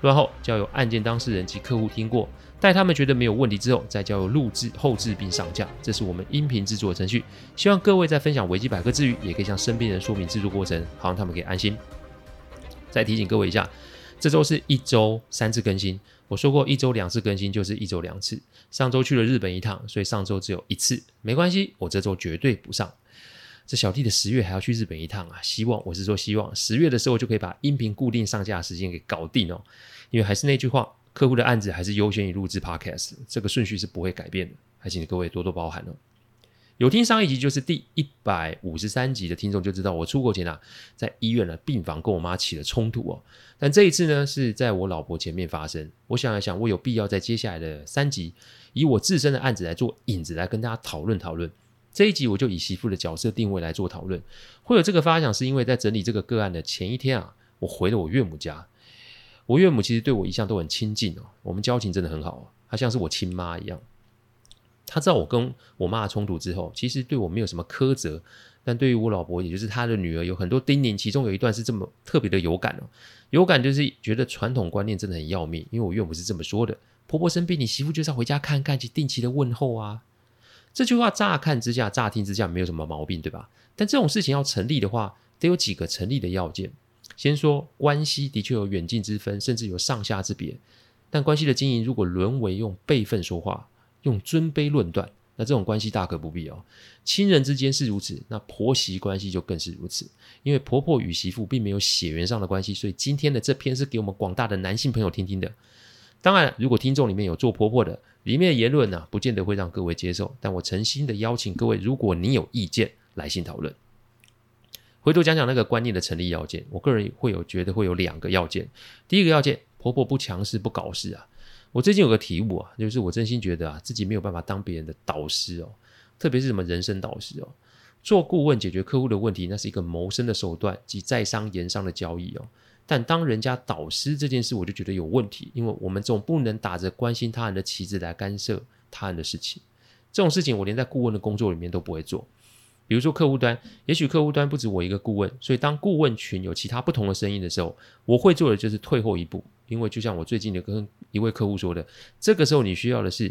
然后，交由案件当事人及客户听过，待他们觉得没有问题之后，再交由录制、后制并上架。这是我们音频制作的程序。希望各位在分享维基百科之余，也可以向身边人说明制作过程，好让他们可以安心。再提醒各位一下，这周是一周三次更新。我说过，一周两次更新就是一周两次。上周去了日本一趟，所以上周只有一次。没关系，我这周绝对不上。这小弟的十月还要去日本一趟啊！希望我是说希望十月的时候就可以把音频固定上架的时间给搞定哦。因为还是那句话，客户的案子还是优先于录制 Podcast，这个顺序是不会改变的，还请各位多多包涵哦。有听上一集就是第一百五十三集的听众就知道，我出国前啊，在医院的病房跟我妈起了冲突哦。但这一次呢，是在我老婆前面发生。我想了想，我有必要在接下来的三集，以我自身的案子来做引子，来跟大家讨论讨论。这一集我就以媳妇的角色定位来做讨论，会有这个发想，是因为在整理这个个案的前一天啊，我回了我岳母家。我岳母其实对我一向都很亲近哦，我们交情真的很好，她像是我亲妈一样。她知道我跟我妈的冲突之后，其实对我没有什么苛责，但对于我老婆，也就是她的女儿，有很多叮咛，其中有一段是这么特别的有感哦，有感就是觉得传统观念真的很要命，因为我岳母是这么说的：婆婆生病，你媳妇就是要回家看看，及定期的问候啊。这句话乍看之下、乍听之下没有什么毛病，对吧？但这种事情要成立的话，得有几个成立的要件。先说关系的确有远近之分，甚至有上下之别。但关系的经营如果沦为用辈分说话、用尊卑论断，那这种关系大可不必哦。亲人之间是如此，那婆媳关系就更是如此。因为婆婆与媳妇并没有血缘上的关系，所以今天的这篇是给我们广大的男性朋友听听的。当然，如果听众里面有做婆婆的，里面的言论呢、不见得会让各位接受。但我诚心的邀请各位，如果你有意见，来信讨论。回头讲讲那个观念的成立要件，我个人会有觉得会有两个要件。第一个要件，婆婆不强势不搞事啊。我最近有个体悟啊，就是我真心觉得啊，自己没有办法当别人的导师哦，特别是什么人生导师哦。做顾问解决客户的问题，那是一个谋生的手段及在商言商的交易哦。但当人家导师这件事，我就觉得有问题，因为我们总不能打着关心他人的旗帜来干涉他人的事情。这种事情，我连在顾问的工作里面都不会做。比如说客户端，也许客户端不止我一个顾问，所以当顾问群有其他不同的声音的时候，我会做的就是退后一步。因为就像我最近的跟一位客户说的，这个时候你需要的是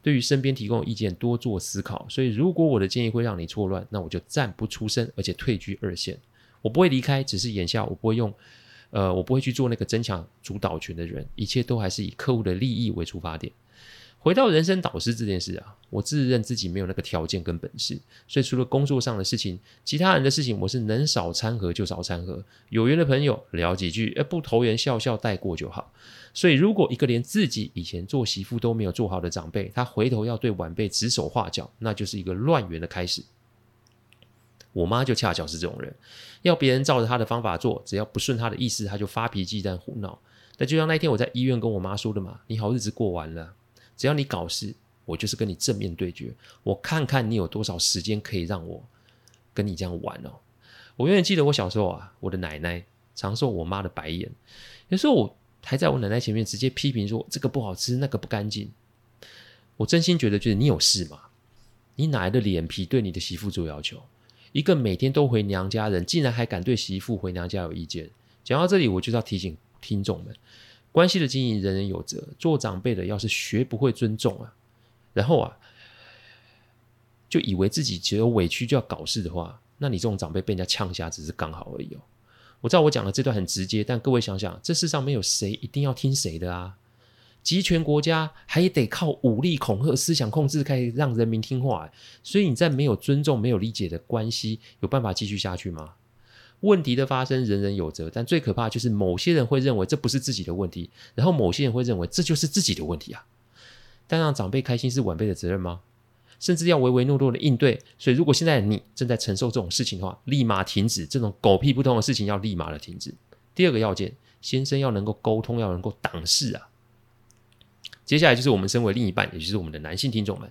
对于身边提供意见多做思考。所以如果我的建议会让你错乱，那我就暂不出声，而且退居二线。我不会离开，只是眼下我不会用。呃，我不会去做那个争抢主导权的人，一切都还是以客户的利益为出发点。回到人生导师这件事啊，我自认自己没有那个条件跟本事，所以除了工作上的事情，其他人的事情我是能少掺和就少掺和。有缘的朋友聊几句，呃，不投缘笑笑带过就好。所以，如果一个连自己以前做媳妇都没有做好的长辈，他回头要对晚辈指手画脚，那就是一个乱源的开始。我妈就恰巧是这种人，要别人照着她的方法做，只要不顺她的意思，她就发脾气、但胡闹。那就像那天我在医院跟我妈说的嘛：“你好日子过完了，只要你搞事，我就是跟你正面对决，我看看你有多少时间可以让我跟你这样玩哦。”我永远记得我小时候啊，我的奶奶常受我妈的白眼，有时候我还在我奶奶前面直接批评说：“这个不好吃，那个不干净。”我真心觉得，就是你有事吗？你哪来的脸皮对你的媳妇做要求？一个每天都回娘家人，竟然还敢对媳妇回娘家有意见。讲到这里，我就要提醒听众们：关系的经营，人人有责。做长辈的，要是学不会尊重啊，然后啊，就以为自己只有委屈就要搞事的话，那你这种长辈被人家呛下，只是刚好而已哦。我知道我讲的这段很直接，但各位想想，这世上没有谁一定要听谁的啊。集权国家还得靠武力恐吓、思想控制，可以让人民听话。所以你在没有尊重、没有理解的关系，有办法继续下去吗？问题的发生，人人有责。但最可怕就是某些人会认为这不是自己的问题，然后某些人会认为这就是自己的问题啊。但让长辈开心是晚辈的责任吗？甚至要唯唯诺诺的应对。所以如果现在你正在承受这种事情的话，立马停止这种狗屁不通的事情，要立马的停止。第二个要件，先生要能够沟通，要能够挡事啊。接下来就是我们身为另一半，也就是我们的男性听众们，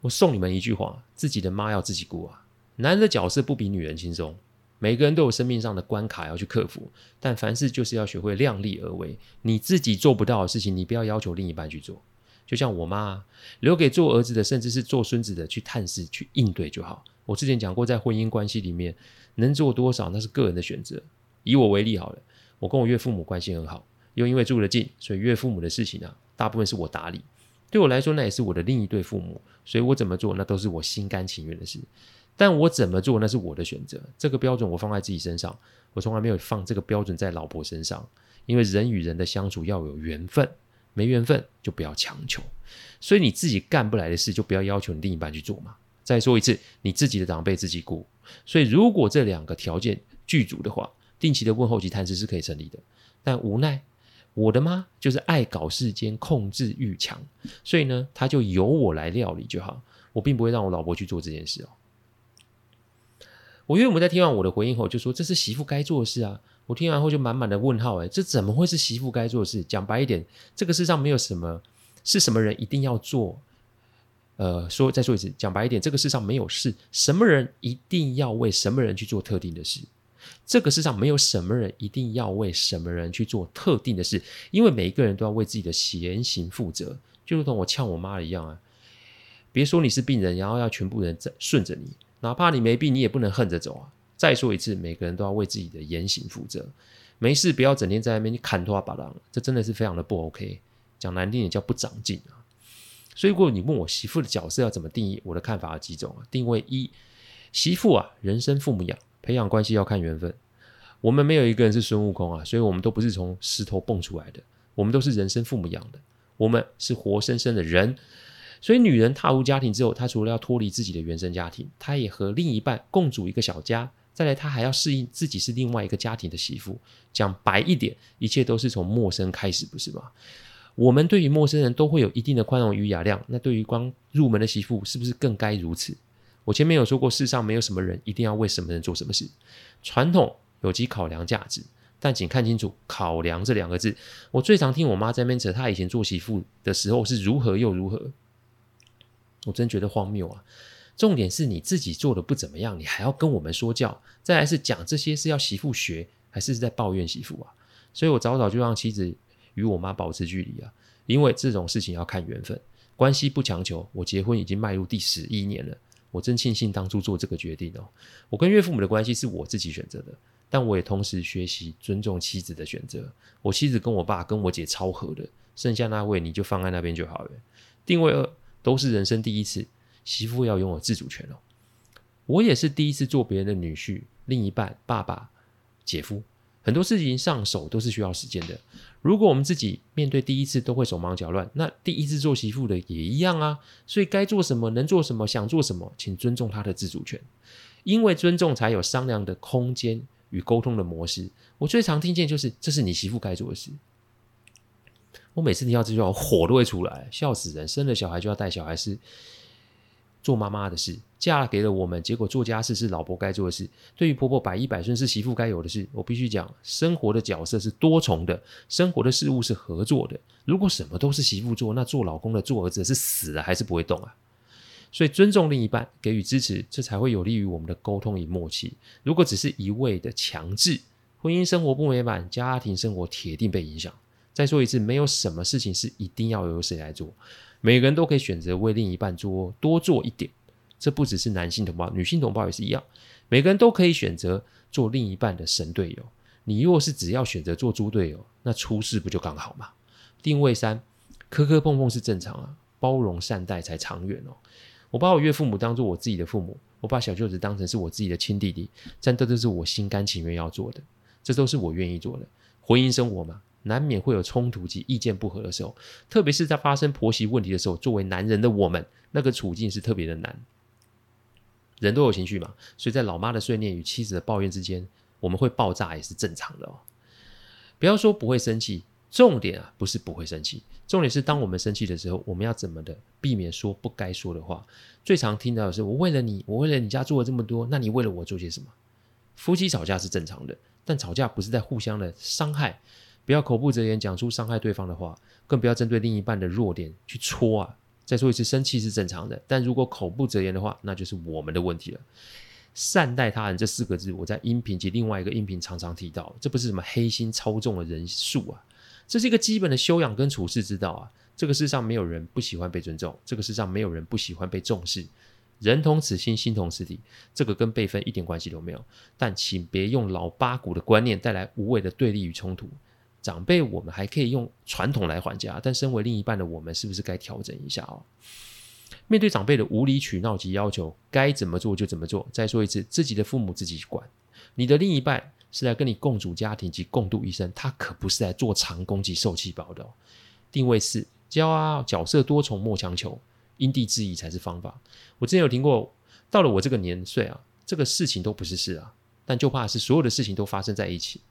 我送你们一句话：自己的妈要自己顾啊！男人的角色不比女人轻松，每个人都有生命上的关卡要去克服，但凡事就是要学会量力而为。你自己做不到的事情，你不要要求另一半去做。就像我妈留给做儿子的，甚至是做孙子的去探视、去应对就好。我之前讲过，在婚姻关系里面能做多少，那是个人的选择。以我为例好了，我跟我岳父母关系很好，又因为住得近，所以岳父母的事情啊，大部分是我打理。对我来说，那也是我的另一对父母，所以我怎么做，那都是我心甘情愿的事。但我怎么做，那是我的选择。这个标准我放在自己身上，我从来没有放这个标准在老婆身上。因为人与人的相处要有缘分，没缘分就不要强求。所以你自己干不来的事，就不要要求你另一半去做嘛。再说一次，你自己的长辈自己顾。所以如果这两个条件具足的话，定期的问候及探视是可以成立的。但无奈我的妈就是爱搞事间，控制欲强，所以呢，他就由我来料理就好。我并不会让我老婆去做这件事哦。我岳母在听完我的回应后，就说：“这是媳妇该做的事啊！”我听完后就满满的问号，哎，这怎么会是媳妇该做的事？讲白一点，这个世上没有什么是什么人一定要做。呃，说再说一次，讲白一点，这个世上没有事，什么人一定要为什么人去做特定的事。这个世上没有什么人一定要为什么人去做特定的事，因为每一个人都要为自己的言行负责。就如同我呛我妈一样啊，别说你是病人，然后要全部人顺着你。哪怕你没病，你也不能横着走啊！再说一次，每个人都要为自己的言行负责。没事，不要整天在那边你砍拖把郎，这真的是非常的不 OK。讲难听点叫不长进啊！所以，如果你问我媳妇的角色要怎么定义，我的看法有几种啊？定位一：媳妇啊，人生父母养，培养关系要看缘分。我们没有一个人是孙悟空啊，所以我们都不是从石头蹦出来的，我们都是人生父母养的，我们是活生生的人。所以，女人踏入家庭之后，她除了要脱离自己的原生家庭，她也和另一半共组一个小家。再来，她还要适应自己是另外一个家庭的媳妇。讲白一点，一切都是从陌生开始，不是吗？我们对于陌生人都会有一定的宽容与雅量，那对于刚入门的媳妇，是不是更该如此？我前面有说过，世上没有什么人一定要为什么人做什么事。传统有其考量价值，但请看清楚“考量”这两个字。我最常听我妈在那边扯，她以前做媳妇的时候是如何又如何。我真觉得荒谬啊！重点是你自己做的不怎么样，你还要跟我们说教。再来是讲这些是要媳妇学，还是在抱怨媳妇啊？所以我早早就让妻子与我妈保持距离啊，因为这种事情要看缘分，关系不强求。我结婚已经迈入第十一年了，我真庆幸当初做这个决定哦。我跟岳父母的关系是我自己选择的，但我也同时学习尊重妻子的选择。我妻子跟我爸跟我姐超合的，剩下那位你就放在那边就好了。定位二。都是人生第一次，媳妇要拥有自主权哦。我也是第一次做别人的女婿、另一半、爸爸、姐夫，很多事情上手都是需要时间的。如果我们自己面对第一次都会手忙脚乱，那第一次做媳妇的也一样啊。所以该做什么、能做什么、想做什么，请尊重他的自主权，因为尊重才有商量的空间与沟通的模式。我最常听见就是：这是你媳妇该做的事。我每次听到这句话，火都会出来，笑死人！生了小孩就要带小孩是做妈妈的事，嫁给了我们，结果做家事是老婆该做的事。对于婆婆百依百顺是媳妇该有的事。我必须讲，生活的角色是多重的，生活的事物是合作的。如果什么都是媳妇做，那做老公的、做儿子的是死了还是不会动啊？所以尊重另一半，给予支持，这才会有利于我们的沟通与默契。如果只是一味的强制，婚姻生活不美满，家庭生活铁定被影响。再说一次，没有什么事情是一定要由谁来做，每个人都可以选择为另一半做多做一点。这不只是男性同胞，女性同胞也是一样，每个人都可以选择做另一半的神队友。你若是只要选择做猪队友，那出事不就刚好吗？定位三，磕磕碰碰是正常啊，包容善待才长远哦。我把我岳父母当做我自己的父母，我把小舅子当成是我自己的亲弟弟，但这都是我心甘情愿要做的，这都是我愿意做的。婚姻生活嘛。难免会有冲突及意见不合的时候，特别是在发生婆媳问题的时候，作为男人的我们，那个处境是特别的难。人都有情绪嘛，所以在老妈的碎念与妻子的抱怨之间，我们会爆炸也是正常的哦。不要说不会生气，重点啊不是不会生气，重点是当我们生气的时候，我们要怎么的避免说不该说的话。最常听到的是我为了你，我为了你家做了这么多，那你为了我做些什么？夫妻吵架是正常的，但吵架不是在互相的伤害。不要口不择言讲出伤害对方的话，更不要针对另一半的弱点去戳啊。再说一次，生气是正常的，但如果口不择言的话，那就是我们的问题了。善待他人这四个字，我在音频及另外一个音频常常提到，这不是什么黑心操纵的人数啊，这是一个基本的修养跟处事之道啊。这个世上没有人不喜欢被尊重，这个世上没有人不喜欢被重视。人同此心，心同此理，这个跟辈分一点关系都没有。但请别用老八股的观念带来无谓的对立与冲突。长辈，我们还可以用传统来还价，但身为另一半的我们，是不是该调整一下哦？面对长辈的无理取闹及要求，该怎么做就怎么做。再说一次，自己的父母自己管。你的另一半是来跟你共组家庭及共度一生，他可不是来做长工及受气包的。定位四：教啊，角色多重，莫强求。因地制宜才是方法。我之前有听过，到了我这个年岁啊，这个事情都不是事啊，但就怕是所有的事情都发生在一起。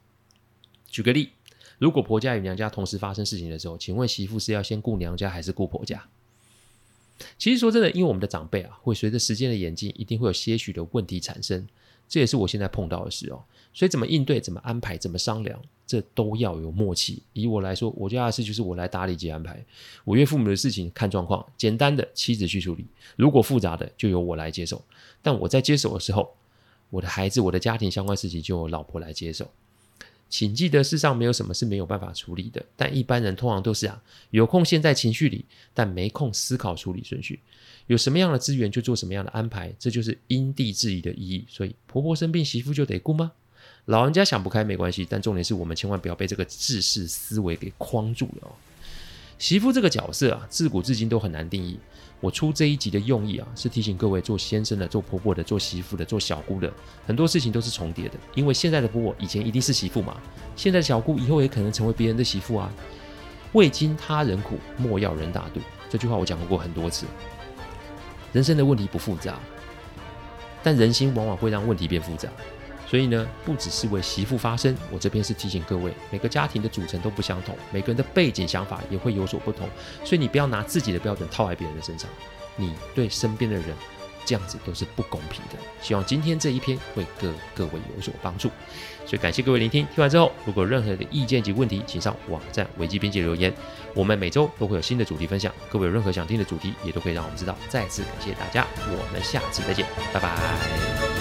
举个例，如果婆家与娘家同时发生事情的时候，请问媳妇是要先顾娘家还是顾婆家？其实说真的，因为我们的长辈啊，会随着时间的演进，一定会有些许的问题产生。这也是我现在碰到的事哦，所以怎么应对、怎么安排、怎么商量，这都要有默契。以我来说，我家的事就是我来打理及安排，我岳父母的事情看状况，简单的妻子去处理，如果复杂的就由我来接手。但我在接手的时候，我的孩子、我的家庭相关事情就由老婆来接手。请记得，世上没有什么是没有办法处理的，但一般人通常都是啊，有空陷在情绪里，但没空思考处理顺序。有什么样的资源就做什么样的安排，这就是因地制宜的意义。所以婆婆生病，媳妇就得顾吗？老人家想不开没关系，但重点是我们千万不要被这个制式思维给框住了哦。媳妇这个角色啊，自古至今都很难定义。我出这一集的用意啊，是提醒各位做先生的、做婆婆的、做媳妇的、做小姑的，很多事情都是重叠的。因为现在的婆婆以前一定是媳妇嘛，现在的小姑以后也可能成为别人的媳妇啊。未经他人苦，莫要人大度。这句话我讲过很多次。人生的问题不复杂，但人心往往会让问题变复杂。所以呢，不只是为媳妇发声，我这边是提醒各位，每个家庭的组成都不相同，每个人的背景想法也会有所不同。所以你不要拿自己的标准套在别人的身上，你对身边的人这样子都是不公平的。希望今天这一篇会各各位有所帮助。所以感谢各位聆听，听完之后如果有任何的意见及问题，请上网站维基编辑留言。我们每周都会有新的主题分享，各位有任何想听的主题，也都可以让我们知道。再次感谢大家，我们下次再见，拜拜。